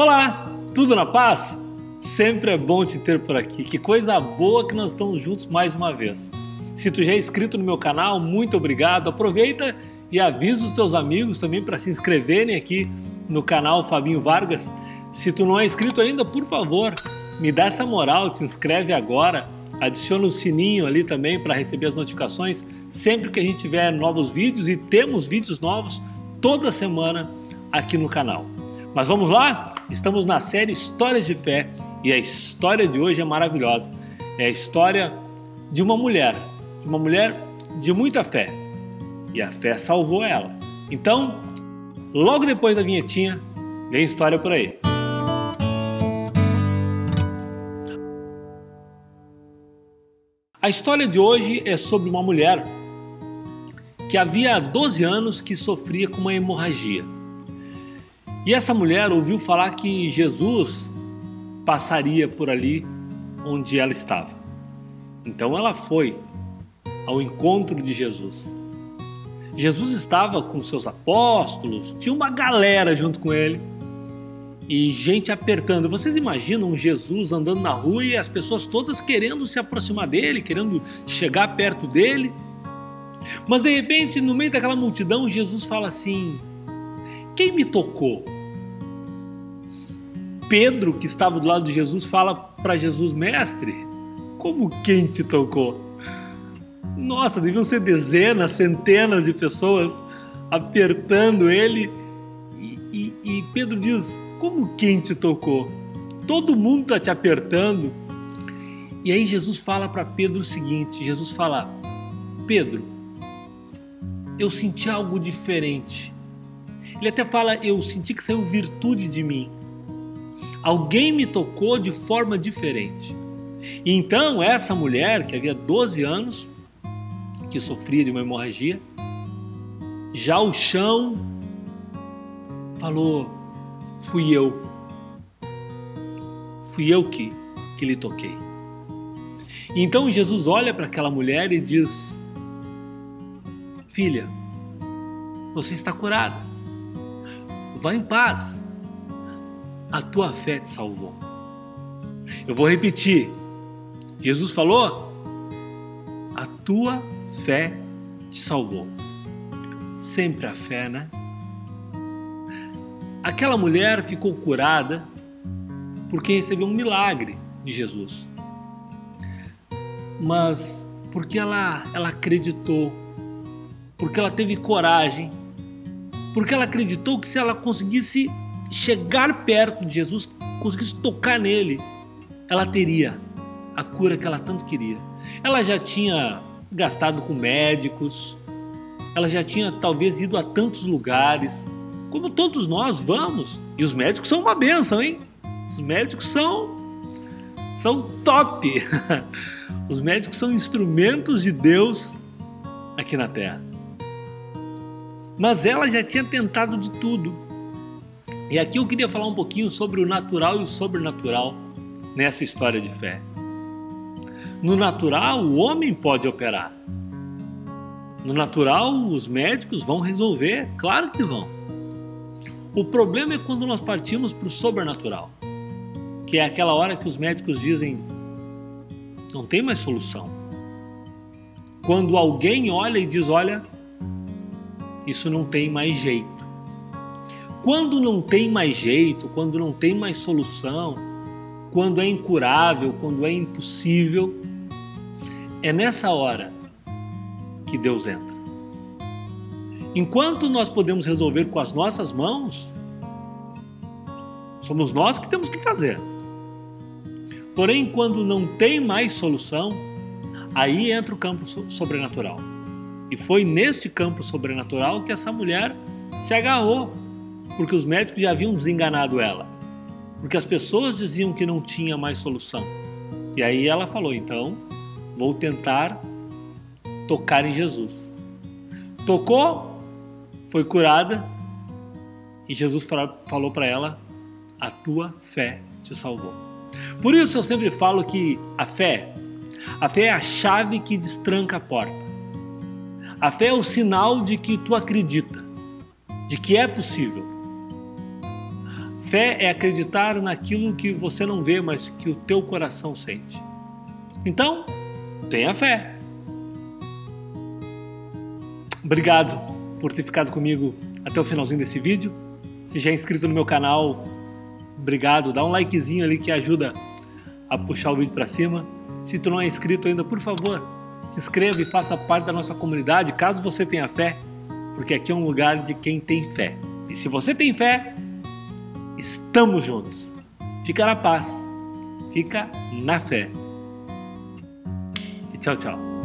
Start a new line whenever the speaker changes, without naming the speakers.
Olá, tudo na paz? Sempre é bom te ter por aqui. Que coisa boa que nós estamos juntos mais uma vez. Se tu já é inscrito no meu canal, muito obrigado. Aproveita e avisa os teus amigos também para se inscreverem aqui no canal Fabinho Vargas. Se tu não é inscrito ainda, por favor, me dá essa moral, te inscreve agora, adiciona o sininho ali também para receber as notificações sempre que a gente tiver novos vídeos e temos vídeos novos toda semana aqui no canal. Mas vamos lá? Estamos na série Histórias de Fé e a história de hoje é maravilhosa. É a história de uma mulher, de uma mulher de muita fé. E a fé salvou ela. Então, logo depois da vinhetinha, vem história por aí. A história de hoje é sobre uma mulher que havia 12 anos que sofria com uma hemorragia. E essa mulher ouviu falar que Jesus passaria por ali onde ela estava. Então ela foi ao encontro de Jesus. Jesus estava com seus apóstolos, tinha uma galera junto com ele e gente apertando. Vocês imaginam Jesus andando na rua e as pessoas todas querendo se aproximar dele, querendo chegar perto dele? Mas de repente, no meio daquela multidão, Jesus fala assim: Quem me tocou? Pedro, que estava do lado de Jesus, fala para Jesus: Mestre, como quem te tocou? Nossa, deviam ser dezenas, centenas de pessoas apertando ele. E, e, e Pedro diz: Como quem te tocou? Todo mundo está te apertando. E aí Jesus fala para Pedro o seguinte: Jesus fala, Pedro, eu senti algo diferente. Ele até fala: Eu senti que saiu virtude de mim. Alguém me tocou de forma diferente. Então, essa mulher, que havia 12 anos, que sofria de uma hemorragia, já o chão falou: Fui eu. Fui eu que, que lhe toquei. Então Jesus olha para aquela mulher e diz: Filha, você está curada. Vá em paz. A tua fé te salvou. Eu vou repetir. Jesus falou: A tua fé te salvou. Sempre a fé, né? Aquela mulher ficou curada porque recebeu um milagre de Jesus. Mas porque ela, ela acreditou porque ela teve coragem, porque ela acreditou que se ela conseguisse chegar perto de Jesus, conseguisse tocar nele, ela teria a cura que ela tanto queria. Ela já tinha gastado com médicos, ela já tinha talvez ido a tantos lugares, como todos nós vamos. E os médicos são uma benção, hein? Os médicos são são top. Os médicos são instrumentos de Deus aqui na terra. Mas ela já tinha tentado de tudo. E aqui eu queria falar um pouquinho sobre o natural e o sobrenatural nessa história de fé. No natural, o homem pode operar. No natural, os médicos vão resolver, claro que vão. O problema é quando nós partimos para o sobrenatural, que é aquela hora que os médicos dizem: não tem mais solução. Quando alguém olha e diz: olha, isso não tem mais jeito. Quando não tem mais jeito, quando não tem mais solução, quando é incurável, quando é impossível, é nessa hora que Deus entra. Enquanto nós podemos resolver com as nossas mãos, somos nós que temos que fazer. Porém, quando não tem mais solução, aí entra o campo sobrenatural. E foi neste campo sobrenatural que essa mulher se agarrou, porque os médicos já haviam desenganado ela, porque as pessoas diziam que não tinha mais solução. E aí ela falou: então vou tentar tocar em Jesus. Tocou, foi curada e Jesus falou para ela: a tua fé te salvou. Por isso eu sempre falo que a fé, a fé é a chave que destranca a porta. A fé é o sinal de que tu acredita, de que é possível. Fé é acreditar naquilo que você não vê, mas que o teu coração sente. Então, tenha fé. Obrigado por ter ficado comigo até o finalzinho desse vídeo. Se já é inscrito no meu canal, obrigado. Dá um likezinho ali que ajuda a puxar o vídeo para cima. Se tu não é inscrito ainda, por favor, se inscreva e faça parte da nossa comunidade, caso você tenha fé, porque aqui é um lugar de quem tem fé. E se você tem fé, estamos juntos. Fica na paz, fica na fé. E tchau, tchau.